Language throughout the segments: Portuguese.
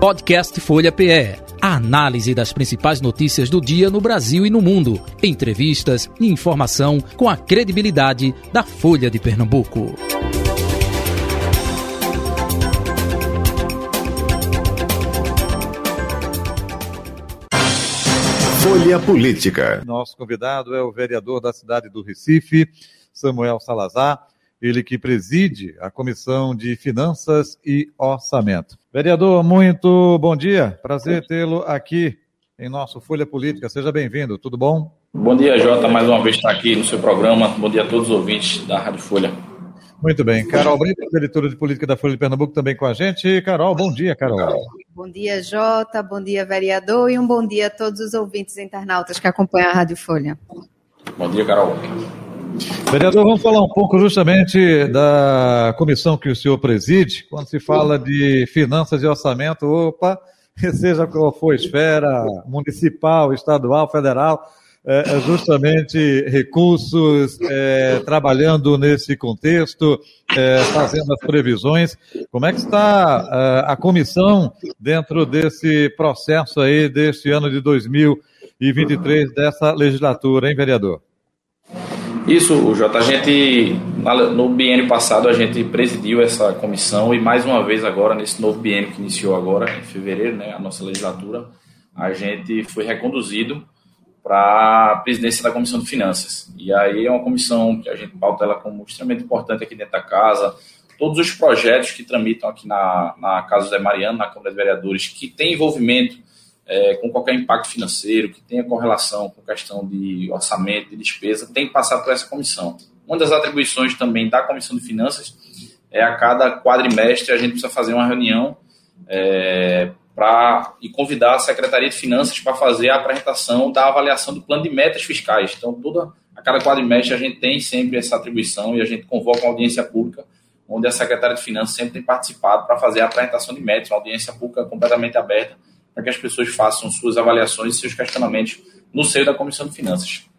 Podcast Folha PE. A análise das principais notícias do dia no Brasil e no mundo. Entrevistas e informação com a credibilidade da Folha de Pernambuco. Folha Política. Nosso convidado é o vereador da cidade do Recife, Samuel Salazar ele que preside a Comissão de Finanças e Orçamento. Vereador, muito bom dia. Prazer tê-lo aqui em nosso Folha Política. Seja bem-vindo. Tudo bom? Bom dia, Jota. Mais uma vez estar aqui no seu programa. Bom dia a todos os ouvintes da Rádio Folha. Muito bem. Carol Brito, editora de política da Folha de Pernambuco, também com a gente. Carol, bom dia, Carol. Bom dia, Jota. Bom dia, vereador. E um bom dia a todos os ouvintes internautas que acompanham a Rádio Folha. Bom dia, Carol. Vereador, vamos falar um pouco justamente da comissão que o senhor preside, quando se fala de finanças e orçamento, opa, seja qual for esfera, municipal, estadual, federal, é, é justamente recursos, é, trabalhando nesse contexto, é, fazendo as previsões. Como é que está é, a comissão dentro desse processo aí, deste ano de 2023, dessa legislatura, hein, vereador? Isso, Jota. A gente, no biênio passado, a gente presidiu essa comissão e mais uma vez agora, nesse novo biênio que iniciou agora, em fevereiro, né, a nossa legislatura, a gente foi reconduzido para a presidência da Comissão de Finanças. E aí é uma comissão que a gente pauta ela como extremamente importante aqui dentro da casa. Todos os projetos que tramitam aqui na, na Casa José Mariano, na Câmara de Vereadores, que tem envolvimento é, com qualquer impacto financeiro, que tenha correlação com questão de orçamento, de despesa, tem que passar por essa comissão. Uma das atribuições também da Comissão de Finanças é a cada quadrimestre a gente precisa fazer uma reunião é, e convidar a Secretaria de Finanças para fazer a apresentação da avaliação do plano de metas fiscais. Então, toda a cada quadrimestre a gente tem sempre essa atribuição e a gente convoca uma audiência pública onde a Secretaria de Finanças sempre tem participado para fazer a apresentação de metas, uma audiência pública completamente aberta para que as pessoas façam suas avaliações e seus questionamentos no seio da Comissão de Finanças.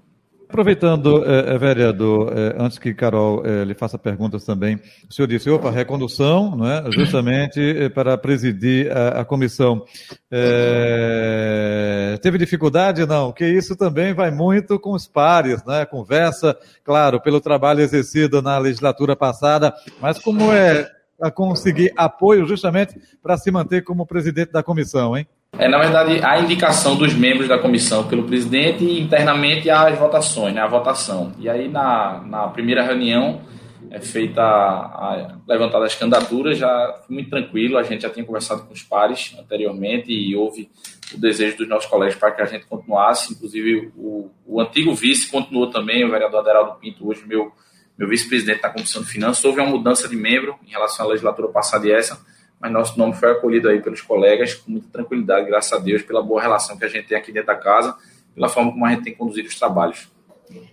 Aproveitando, é, vereador, é, antes que Carol é, lhe faça perguntas também, o senhor disse, opa, recondução, não é? justamente para presidir a, a comissão. Teve dificuldade? Não, que isso também vai muito com os pares, né? conversa, claro, pelo trabalho exercido na legislatura passada, mas como é conseguir apoio justamente para se manter como presidente da comissão, hein? É, na verdade, a indicação dos membros da comissão pelo presidente e internamente as votações, né, a votação. E aí, na, na primeira reunião, é feita a, a levantada as candidaturas, já foi muito tranquilo, a gente já tinha conversado com os pares anteriormente e houve o desejo dos nossos colegas para que a gente continuasse, inclusive o, o antigo vice continuou também, o vereador Aderaldo Pinto, hoje meu, meu vice-presidente da Comissão de Finanças, houve uma mudança de membro em relação à legislatura passada e essa, mas nosso nome foi acolhido aí pelos colegas com muita tranquilidade, graças a Deus, pela boa relação que a gente tem aqui dentro da casa, pela forma como a gente tem conduzido os trabalhos.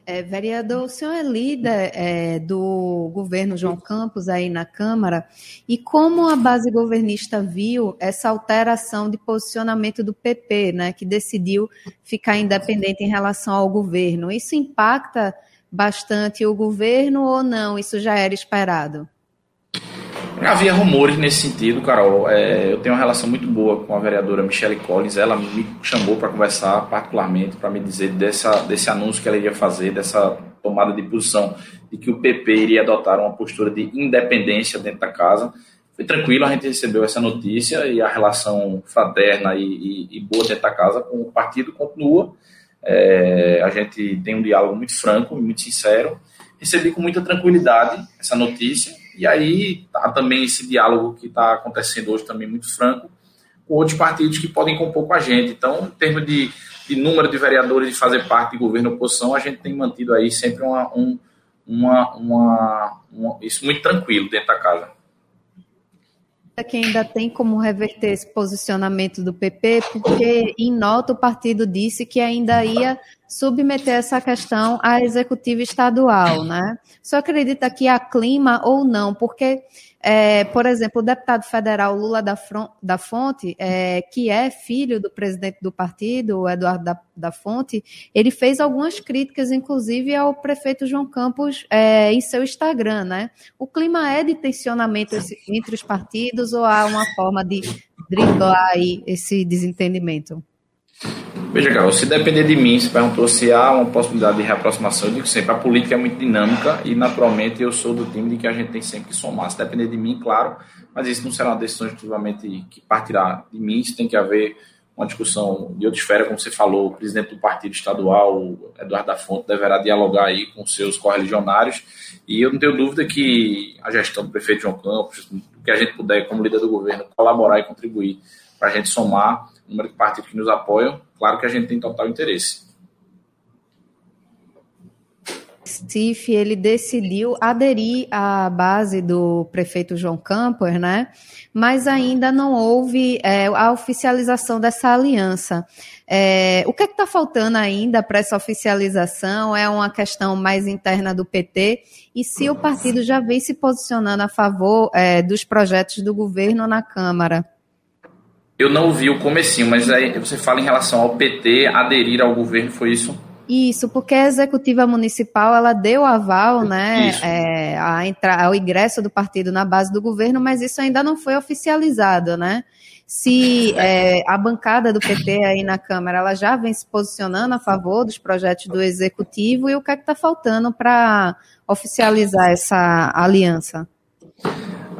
É, vereador, o senhor é líder é, do governo João Campos aí na Câmara, e como a base governista viu essa alteração de posicionamento do PP, né, que decidiu ficar independente em relação ao governo? Isso impacta bastante o governo ou não? Isso já era esperado? Havia rumores nesse sentido, Carol. É, eu tenho uma relação muito boa com a vereadora Michelle Collins. Ela me chamou para conversar particularmente, para me dizer dessa, desse anúncio que ela iria fazer, dessa tomada de posição de que o PP iria adotar uma postura de independência dentro da casa. Foi tranquilo, a gente recebeu essa notícia e a relação fraterna e, e, e boa dentro da casa com o partido continua. É, a gente tem um diálogo muito franco, muito sincero. Recebi com muita tranquilidade essa notícia e aí tá também esse diálogo que está acontecendo hoje também muito franco com outros partidos que podem compor com a gente. Então, em termos de, de número de vereadores de fazer parte de governo oposição, a gente tem mantido aí sempre uma, um, uma, uma, uma, isso muito tranquilo dentro da casa que ainda tem como reverter esse posicionamento do PP, porque em nota o partido disse que ainda ia submeter essa questão à executiva estadual, né? Só acredita que há clima ou não, porque é, por exemplo, o deputado federal Lula da, da Fonte, é, que é filho do presidente do partido, Eduardo da, da Fonte, ele fez algumas críticas, inclusive, ao prefeito João Campos é, em seu Instagram, né? O clima é de tensionamento entre os partidos ou há uma forma de driblar aí esse desentendimento? Veja, Carol, se depender de mim, se perguntou se há uma possibilidade de reaproximação, eu digo sempre, a política é muito dinâmica e, naturalmente, eu sou do time de que a gente tem sempre que somar. Se depender de mim, claro, mas isso não será uma decisão exclusivamente que partirá de mim, isso tem que haver uma discussão de outra esfera, como você falou, o presidente do partido estadual, Eduardo da Fonte, deverá dialogar aí com seus correligionários, e eu não tenho dúvida que a gestão do prefeito João Campos, que a gente puder, como líder do governo, colaborar e contribuir para a gente somar número de partidos que nos apoiam, claro que a gente tem total interesse. Recife, ele decidiu aderir à base do prefeito João Campos, né? Mas ainda não houve é, a oficialização dessa aliança. É, o que é está faltando ainda para essa oficialização? É uma questão mais interna do PT? E se o partido já vem se posicionando a favor é, dos projetos do governo na Câmara? Eu não vi o comecinho, mas aí você fala em relação ao PT aderir ao governo, foi isso? Isso, porque a executiva municipal ela deu aval, né, é, a entrar, ao ingresso do partido na base do governo, mas isso ainda não foi oficializado, né? Se é, a bancada do PT aí na Câmara ela já vem se posicionando a favor dos projetos do executivo e o que é que está faltando para oficializar essa aliança?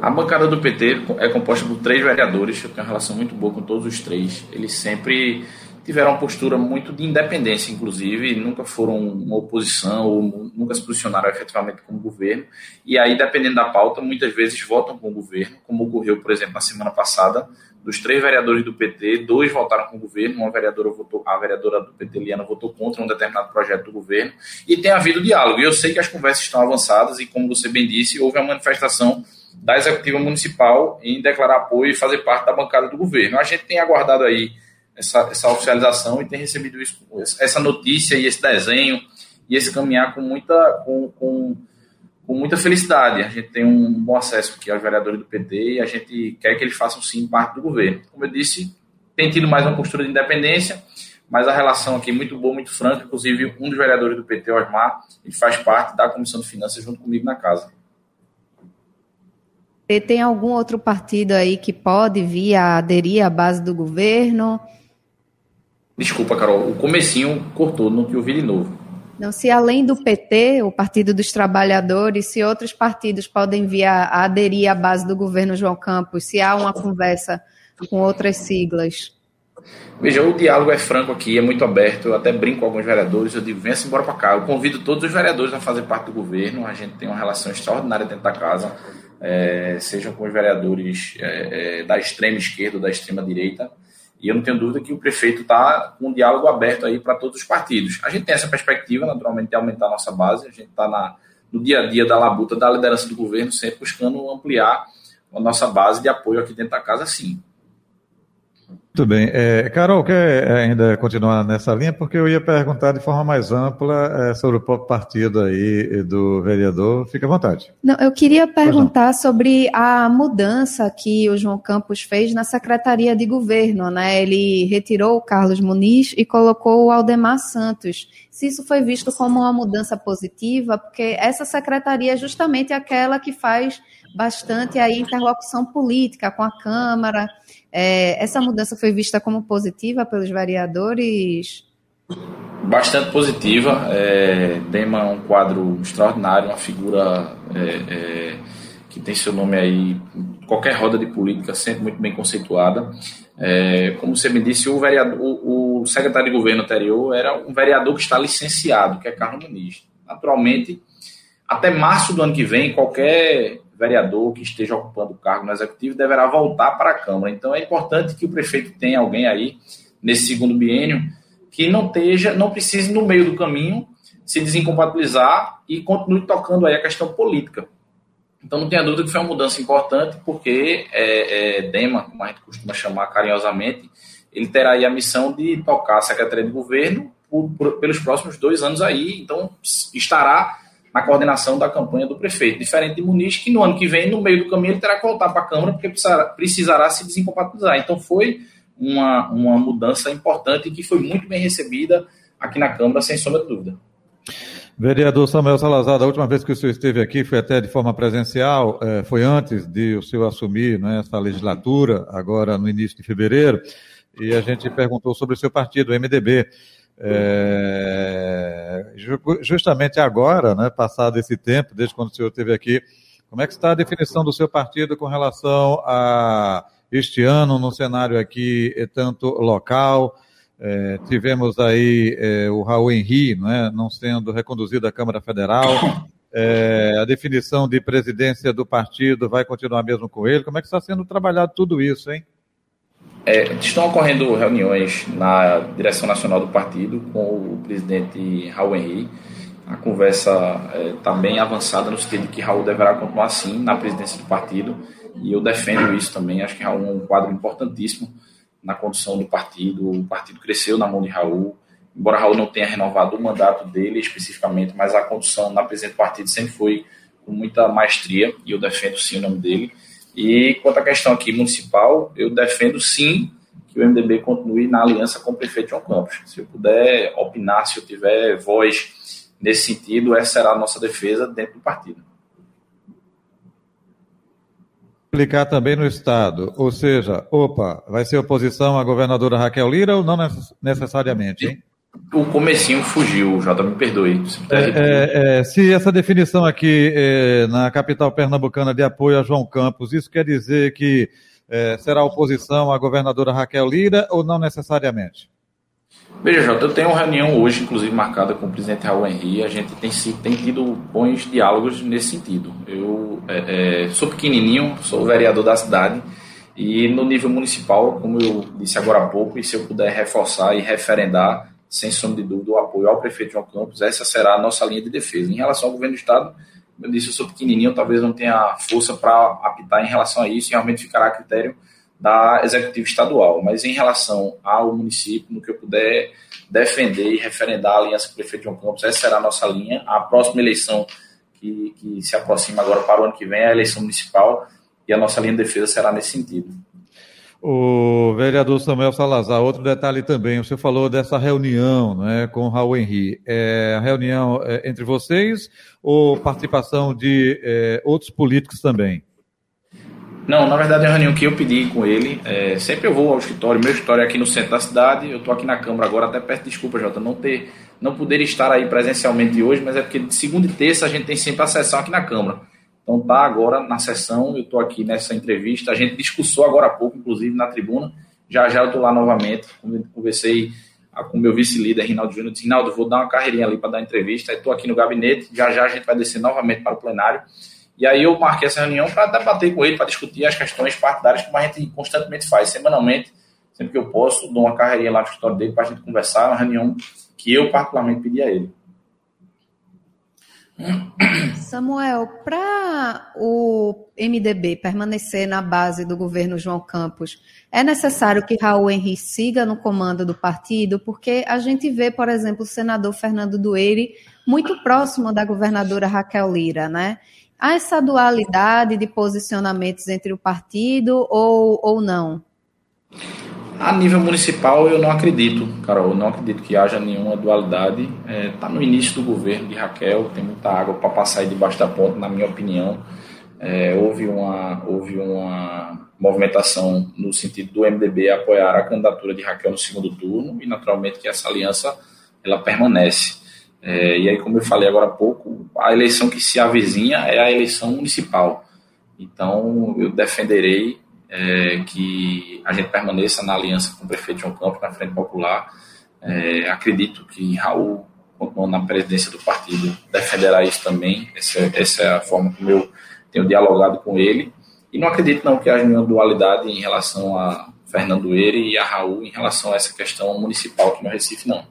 A bancada do PT é composta por três vereadores, eu tenho uma relação muito boa com todos os três. Eles sempre tiveram uma postura muito de independência, inclusive, nunca foram uma oposição ou nunca se posicionaram efetivamente como governo. E aí, dependendo da pauta, muitas vezes votam com o governo, como ocorreu, por exemplo, na semana passada, dos três vereadores do PT, dois votaram com o governo, uma vereadora votou, a vereadora do PT, Liana, votou contra um determinado projeto do governo, e tem havido diálogo. E eu sei que as conversas estão avançadas, e como você bem disse, houve a manifestação da executiva municipal em declarar apoio e fazer parte da bancada do governo. A gente tem aguardado aí essa, essa oficialização e tem recebido isso, essa notícia e esse desenho e esse caminhar com muita, com, com, com, muita felicidade. A gente tem um bom acesso aqui aos vereadores do PT e a gente quer que eles façam sim parte do governo. Como eu disse, tem tido mais uma postura de independência, mas a relação aqui é muito boa, muito franca. Inclusive, um dos vereadores do PT, Osmar, ele faz parte da Comissão de Finanças junto comigo na casa. E tem algum outro partido aí que pode vir a aderir à base do governo? Desculpa, Carol, o comecinho cortou, não te ouvi de novo. Não, se além do PT, o Partido dos Trabalhadores, se outros partidos podem vir a, aderir à base do governo João Campos, se há uma conversa com outras siglas. Veja, o diálogo é franco aqui, é muito aberto. Eu até brinco com alguns vereadores, eu digo, venha-se embora para cá. Eu convido todos os vereadores a fazer parte do governo. A gente tem uma relação extraordinária dentro da casa, é, sejam com os vereadores é, é, da extrema esquerda ou da extrema direita. E eu não tenho dúvida que o prefeito está com um diálogo aberto aí para todos os partidos. A gente tem essa perspectiva, naturalmente, de aumentar a nossa base. A gente está no dia a dia da labuta da liderança do governo, sempre buscando ampliar a nossa base de apoio aqui dentro da casa, sim. Muito bem. É, Carol, quer ainda continuar nessa linha? Porque eu ia perguntar de forma mais ampla é, sobre o próprio partido aí do vereador. Fique à vontade. Não, eu queria perguntar sobre a mudança que o João Campos fez na Secretaria de Governo. Né? Ele retirou o Carlos Muniz e colocou o Aldemar Santos. Se isso foi visto como uma mudança positiva, porque essa secretaria é justamente aquela que faz bastante aí interlocução política com a Câmara é, essa mudança foi vista como positiva pelos vereadores? Bastante positiva. É, Dema é um quadro extraordinário, uma figura é, é, que tem seu nome aí qualquer roda de política, sempre muito bem conceituada. É, como você me disse, o, vereador, o, o, secretário de governo anterior era um vereador que está licenciado, que é Carlos Muniz. Naturalmente, até março do ano que vem, qualquer vereador que esteja ocupando o cargo no executivo deverá voltar para a Câmara. Então é importante que o prefeito tenha alguém aí nesse segundo biênio que não esteja, não precise no meio do caminho se desincompatibilizar e continue tocando aí a questão política. Então não tenha dúvida que foi uma mudança importante, porque é, é, Dema, como a gente costuma chamar carinhosamente, ele terá aí a missão de tocar a Secretaria de Governo por, por, pelos próximos dois anos aí, então estará na coordenação da campanha do prefeito. Diferente de Muniz, que no ano que vem, no meio do caminho, ele terá que voltar para a Câmara, porque precisará, precisará se desincompatibilizar. Então foi uma, uma mudança importante que foi muito bem recebida aqui na Câmara, sem sombra de dúvida. Vereador Samuel Salazar, a última vez que o senhor esteve aqui foi até de forma presencial, é, foi antes de o senhor assumir né, essa legislatura, agora no início de fevereiro, e a gente perguntou sobre o seu partido, o MDB. É, justamente agora, né, passado esse tempo, desde quando o senhor esteve aqui, como é que está a definição do seu partido com relação a este ano no cenário aqui, tanto local, é, tivemos aí é, o Raul Henri, né, não sendo reconduzido à Câmara Federal. É, a definição de presidência do partido vai continuar mesmo com ele? Como é que está sendo trabalhado tudo isso, hein? É, estão ocorrendo reuniões na direção nacional do partido com o presidente Raul Henri. A conversa está é, bem avançada no sentido de que Raul deverá continuar sim na presidência do partido e eu defendo isso também. Acho que Raul é um quadro importantíssimo na condução do partido. O partido cresceu na mão de Raul, embora Raul não tenha renovado o mandato dele especificamente, mas a condução na presidência do partido sempre foi com muita maestria e eu defendo sim o nome dele. E quanto à questão aqui municipal, eu defendo sim que o MDB continue na aliança com o prefeito João Campos. Se eu puder opinar, se eu tiver voz nesse sentido, essa será a nossa defesa dentro do partido aplicar também no Estado. Ou seja, opa, vai ser oposição à governadora Raquel Lira ou não necessariamente, hein? O comecinho fugiu, Jota, me perdoe. Se, é, é, é, se essa definição aqui é, na capital pernambucana de apoio a João Campos, isso quer dizer que é, será oposição à governadora Raquel Lira ou não necessariamente? Veja, Jota, eu tenho uma reunião hoje, inclusive marcada com o presidente Raul Henry. A gente tem, tem tido bons diálogos nesse sentido. Eu é, sou pequenininho, sou vereador da cidade e no nível municipal, como eu disse agora há pouco, e se eu puder reforçar e referendar, sem sombra de dúvida, o apoio ao prefeito João Campos, essa será a nossa linha de defesa. Em relação ao governo do Estado, eu disse, eu sou pequenininho, talvez não tenha força para apitar em relação a isso e realmente ficará a critério da executiva estadual. Mas em relação ao município, no que eu puder defender e referendar a aliança com o prefeito João Campos, essa será a nossa linha. A próxima eleição que, que se aproxima agora para o ano que vem é a eleição municipal e a nossa linha de defesa será nesse sentido. O vereador Samuel Salazar, outro detalhe também, você falou dessa reunião né, com o Raul Henri. É a reunião é, entre vocês ou participação de é, outros políticos também? Não, na verdade é uma reunião que eu pedi com ele. É, sempre eu vou ao escritório, meu escritório é aqui no centro da cidade. Eu estou aqui na Câmara agora, até peço desculpa, Jota, não ter, não poder estar aí presencialmente hoje, mas é porque de segunda e terça a gente tem sempre a sessão aqui na Câmara. Então tá agora na sessão, eu estou aqui nessa entrevista. A gente discussou agora há pouco, inclusive na tribuna. Já já eu estou lá novamente. Conversei com meu vice-líder, Rinaldo Júnior. Disse, Rinaldo, vou dar uma carreirinha ali para dar entrevista. Estou aqui no gabinete. Já já a gente vai descer novamente para o plenário. E aí eu marquei essa reunião para debater com ele, para discutir as questões partidárias, como a gente constantemente faz, semanalmente, sempre que eu posso, dou uma carreirinha lá no escritório dele para a gente conversar, uma reunião que eu particularmente pedi a ele. Samuel, para o MDB permanecer na base do governo João Campos, é necessário que Raul Henrique siga no comando do partido? Porque a gente vê, por exemplo, o senador Fernando Dueire muito próximo da governadora Raquel Lira, né? Há essa dualidade de posicionamentos entre o partido ou, ou não? A nível municipal, eu não acredito, Carol, eu não acredito que haja nenhuma dualidade. Está é, tá no início do governo de Raquel, tem muita água para passar debaixo da ponta, na minha opinião. É, houve, uma, houve uma movimentação no sentido do MDB apoiar a candidatura de Raquel no segundo turno e, naturalmente, que essa aliança ela permanece. É, e aí, como eu falei agora há pouco, a eleição que se avizinha é a eleição municipal. Então, eu defenderei é, que a gente permaneça na aliança com o prefeito João Campos, na Frente Popular. É, acredito que Raul, na presidência do partido, defenderá isso também. Essa, essa é a forma como eu tenho dialogado com ele. E não acredito não que haja nenhuma dualidade em relação a Fernando Eire e a Raul em relação a essa questão municipal aqui no Recife, não.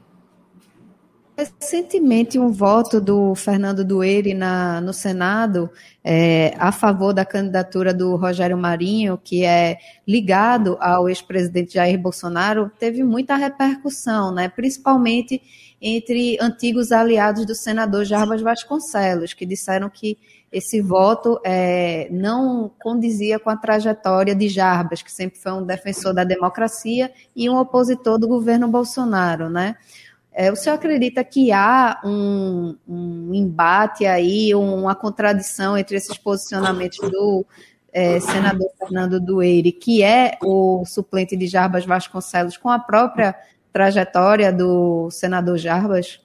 Recentemente, um voto do Fernando Dueire na, no Senado é, a favor da candidatura do Rogério Marinho, que é ligado ao ex-presidente Jair Bolsonaro, teve muita repercussão, né? principalmente entre antigos aliados do senador Jarbas Vasconcelos, que disseram que esse voto é, não condizia com a trajetória de Jarbas, que sempre foi um defensor da democracia e um opositor do governo Bolsonaro, né? É, o senhor acredita que há um, um, embate aí, uma contradição entre esses posicionamentos do é, senador Fernando Dueire, que é o suplente de Jarbas Vasconcelos, com a própria trajetória do senador Jarbas?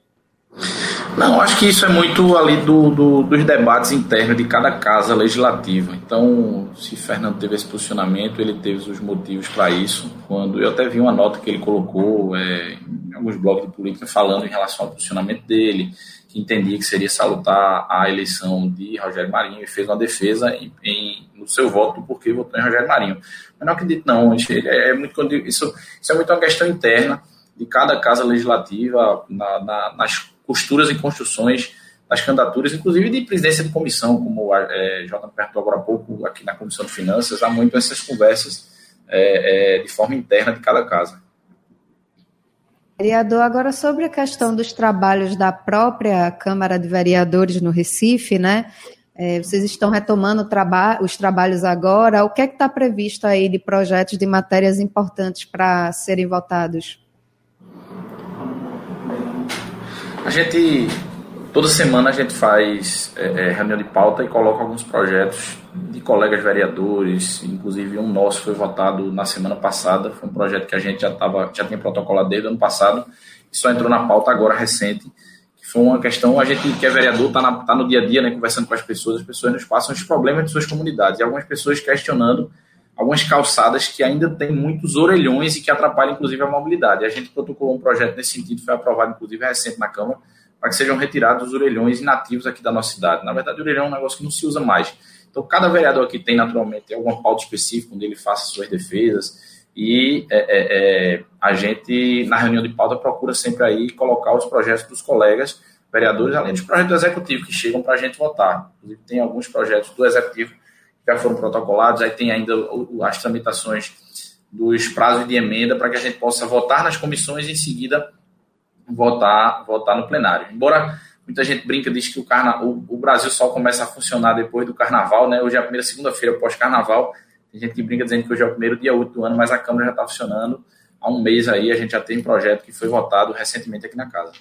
Não, acho que isso é muito ali do, do, dos debates internos de cada casa legislativa. Então, se Fernando teve esse posicionamento, ele teve os motivos para isso. Quando eu até vi uma nota que ele colocou é, em alguns blogs de política falando em relação ao posicionamento dele, que entendia que seria salutar a eleição de Rogério Marinho e fez uma defesa em, em, no seu voto porque votou em Rogério Marinho. Mas não acredito não, é, é muito, isso, isso é muito uma questão interna de cada casa legislativa na, na, nas costuras e construções das candidaturas, inclusive de presidência de comissão, como é, Jota perguntou agora há pouco aqui na Comissão de Finanças, há muito essas conversas é, é, de forma interna de cada casa. Vereador, agora sobre a questão dos trabalhos da própria Câmara de Vereadores no Recife, né? É, vocês estão retomando traba os trabalhos agora. O que é que está previsto aí de projetos de matérias importantes para serem votados? A gente, toda semana a gente faz é, é, reunião de pauta e coloca alguns projetos de colegas vereadores, inclusive um nosso foi votado na semana passada, foi um projeto que a gente já, tava, já tinha protocolado desde o ano passado, e só entrou na pauta agora recente, que foi uma questão, a gente que é vereador está tá no dia a dia, né, conversando com as pessoas, as pessoas nos passam os problemas de suas comunidades, e algumas pessoas questionando algumas calçadas que ainda tem muitos orelhões e que atrapalham, inclusive, a mobilidade. A gente protocolou um projeto nesse sentido, foi aprovado, inclusive, recente na Câmara, para que sejam retirados os orelhões inativos aqui da nossa cidade. Na verdade, o orelhão é um negócio que não se usa mais. Então, cada vereador aqui tem, naturalmente, alguma pauta específica onde ele faça suas defesas e é, é, é, a gente, na reunião de pauta, procura sempre aí colocar os projetos dos colegas vereadores, além dos projetos do executivo que chegam para a gente votar. Inclusive, tem alguns projetos do executivo já foram protocolados, aí tem ainda as tramitações dos prazos de emenda para que a gente possa votar nas comissões e em seguida votar, votar no plenário. Embora muita gente brinca, diz que o, carna, o, Brasil só começa a funcionar depois do carnaval, né? Hoje é a primeira segunda-feira pós-carnaval. Tem gente que brinca dizendo que hoje é o primeiro dia útil do ano, mas a Câmara já está funcionando há um mês aí a gente já tem um projeto que foi votado recentemente aqui na casa.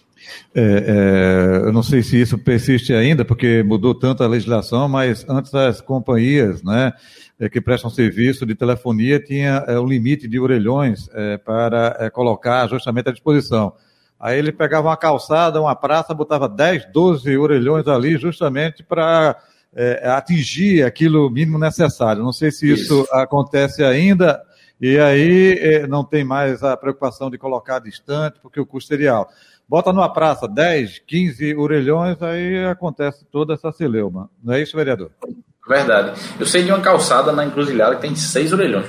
É, é, eu não sei se isso persiste ainda, porque mudou tanto a legislação, mas antes as companhias, né, é, que prestam serviço de telefonia tinha é, um limite de orelhões é, para é, colocar justamente à disposição. Aí ele pegava uma calçada, uma praça, botava 10, 12 orelhões ali justamente para atingir aquilo mínimo necessário. Não sei se isso, isso. acontece ainda e aí eh, não tem mais a preocupação de colocar distante, porque o custo seria alto. Bota numa praça 10, 15 orelhões, aí acontece toda essa celeuma. Não é isso, vereador? Verdade. Eu sei de uma calçada na encruzilhada que tem seis orelhões.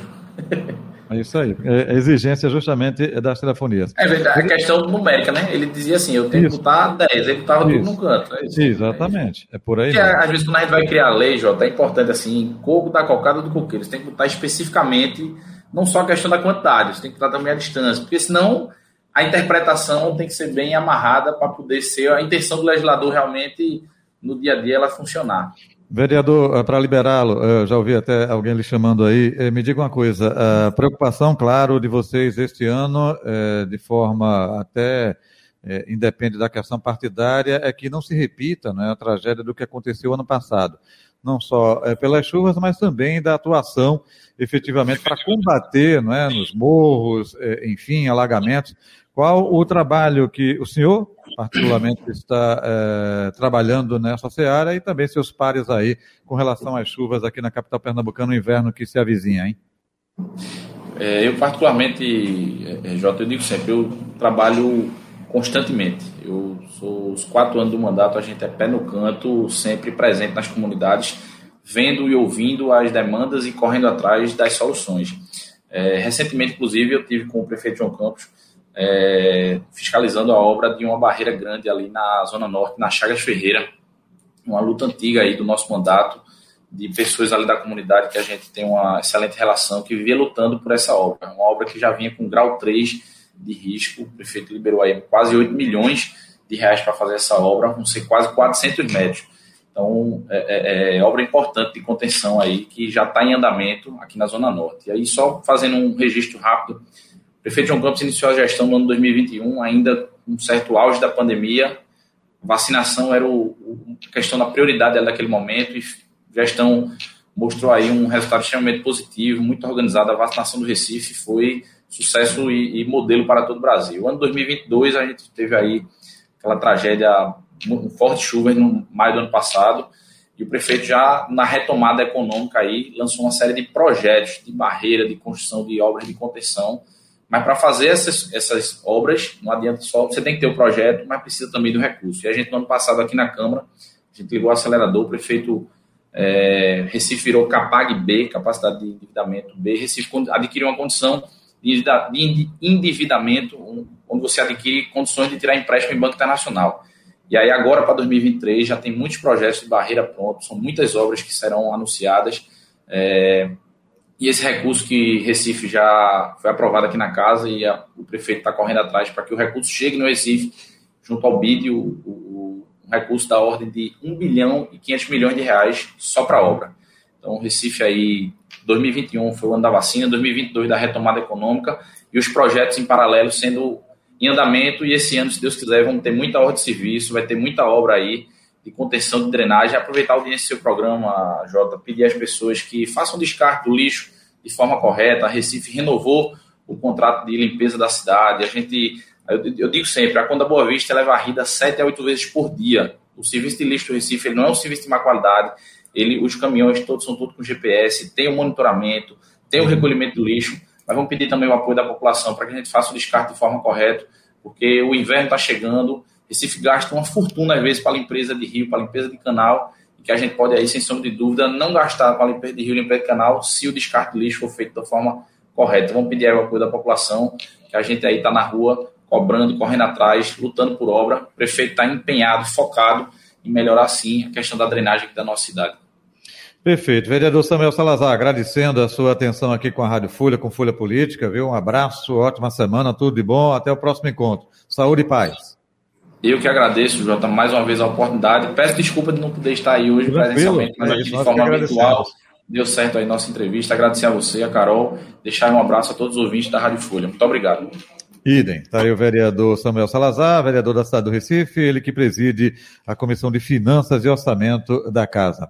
É isso aí. É a exigência justamente das telefonias. É verdade, a questão numérica, né? Ele dizia assim, eu tenho isso. que botar 10, ele botava tudo no canto. É Exatamente, é, por aí. Porque, às vezes, quando a gente vai criar lei, Jota, é importante assim, coco da cocada do coqueiro. Você tem que botar especificamente não só a questão da quantidade, você tem que estar também a distância, porque senão a interpretação tem que ser bem amarrada para poder ser a intenção do legislador realmente no dia a dia ela funcionar. Vereador, eh, para liberá-lo, já ouvi até alguém lhe chamando aí, eh, me diga uma coisa, a preocupação, claro, de vocês este ano, eh, de forma até independe da questão partidária, é que não se repita né, a tragédia do que aconteceu ano passado não só é, pelas chuvas, mas também da atuação efetivamente para combater né, nos morros, é, enfim, alagamentos. Qual o trabalho que o senhor, particularmente, está é, trabalhando nessa seara e também seus pares aí com relação às chuvas aqui na capital pernambucana no inverno que se avizinha, hein? É, eu, particularmente, é, Jota, eu digo sempre, eu trabalho constantemente. Eu sou os quatro anos do mandato, a gente é pé no canto, sempre presente nas comunidades, vendo e ouvindo as demandas e correndo atrás das soluções. É, recentemente, inclusive, eu tive com o prefeito João Campos é, fiscalizando a obra de uma barreira grande ali na Zona Norte, na Chagas Ferreira, uma luta antiga aí do nosso mandato, de pessoas ali da comunidade que a gente tem uma excelente relação, que vivia lutando por essa obra. Uma obra que já vinha com grau 3 de risco. O prefeito liberou aí quase 8 milhões de reais para fazer essa obra, vão ser quase 400 metros. Então, é, é, é obra importante de contenção aí, que já está em andamento aqui na Zona Norte. E aí, só fazendo um registro rápido, o prefeito João Campos iniciou a gestão no ano 2021, ainda um certo auge da pandemia, vacinação era o, a questão da prioridade dela naquele momento e gestão mostrou aí um resultado extremamente positivo, muito organizado. A vacinação do Recife foi sucesso e, e modelo para todo o Brasil. O ano 2022 a gente teve aí aquela tragédia, um forte chuva no maio do ano passado, e o prefeito já na retomada econômica aí lançou uma série de projetos de barreira, de construção de obras de contenção, mas para fazer essas, essas obras, não adianta só, você tem que ter o projeto, mas precisa também do recurso. E a gente no ano passado aqui na Câmara, a gente ligou o acelerador, o prefeito é, Recife virou Capag B, capacidade de endividamento B, Recife adquiriu uma condição de endividamento, onde você adquire condições de tirar empréstimo em banco internacional. E aí agora para 2023 já tem muitos projetos de barreira prontos, são muitas obras que serão anunciadas. É, e esse recurso que Recife já foi aprovado aqui na casa e a, o prefeito está correndo atrás para que o recurso chegue no Recife, junto ao BID, o, o, um recurso da ordem de 1 bilhão e 500 milhões de reais só para obra. Então, o Recife aí 2021 foi o ano da vacina, 2022 da retomada econômica e os projetos em paralelo sendo em andamento. E esse ano, se Deus quiser, vamos ter muita ordem de serviço, vai ter muita obra aí de contenção de drenagem. Aproveitar a audiência do seu programa, Jota, pedir às pessoas que façam descarte do lixo de forma correta. A Recife renovou o contrato de limpeza da cidade. A gente, eu, digo sempre, a Conda Boa Vista é varrida sete a oito vezes por dia. O serviço de lixo do Recife não é um serviço de má qualidade ele, os caminhões todos são todos com GPS, tem o monitoramento, tem o recolhimento do lixo, mas vamos pedir também o apoio da população para que a gente faça o descarte de forma correta, porque o inverno está chegando, Recife gasta uma fortuna às vezes para a limpeza de rio, para a limpeza de canal, e que a gente pode aí, sem sombra de dúvida, não gastar com a limpeza de rio limpeza de canal se o descarte de lixo for feito da forma correta. Vamos pedir o apoio da população, que a gente aí está na rua cobrando, correndo atrás, lutando por obra. O prefeito está empenhado, focado em melhorar sim a questão da drenagem aqui da nossa cidade. Perfeito. Vereador Samuel Salazar, agradecendo a sua atenção aqui com a Rádio Folha, com Folha Política, viu? Um abraço, ótima semana, tudo de bom, até o próximo encontro. Saúde e paz. Eu que agradeço, Jota, mais uma vez a oportunidade. Peço desculpa de não poder estar aí hoje Tranquilo, presencialmente, mas aqui de forma virtual. Deu certo aí nossa entrevista. Agradecer a você, a Carol, deixar um abraço a todos os ouvintes da Rádio Folha. Muito obrigado. Idem. Está aí o vereador Samuel Salazar, vereador da cidade do Recife, ele que preside a Comissão de Finanças e Orçamento da Casa.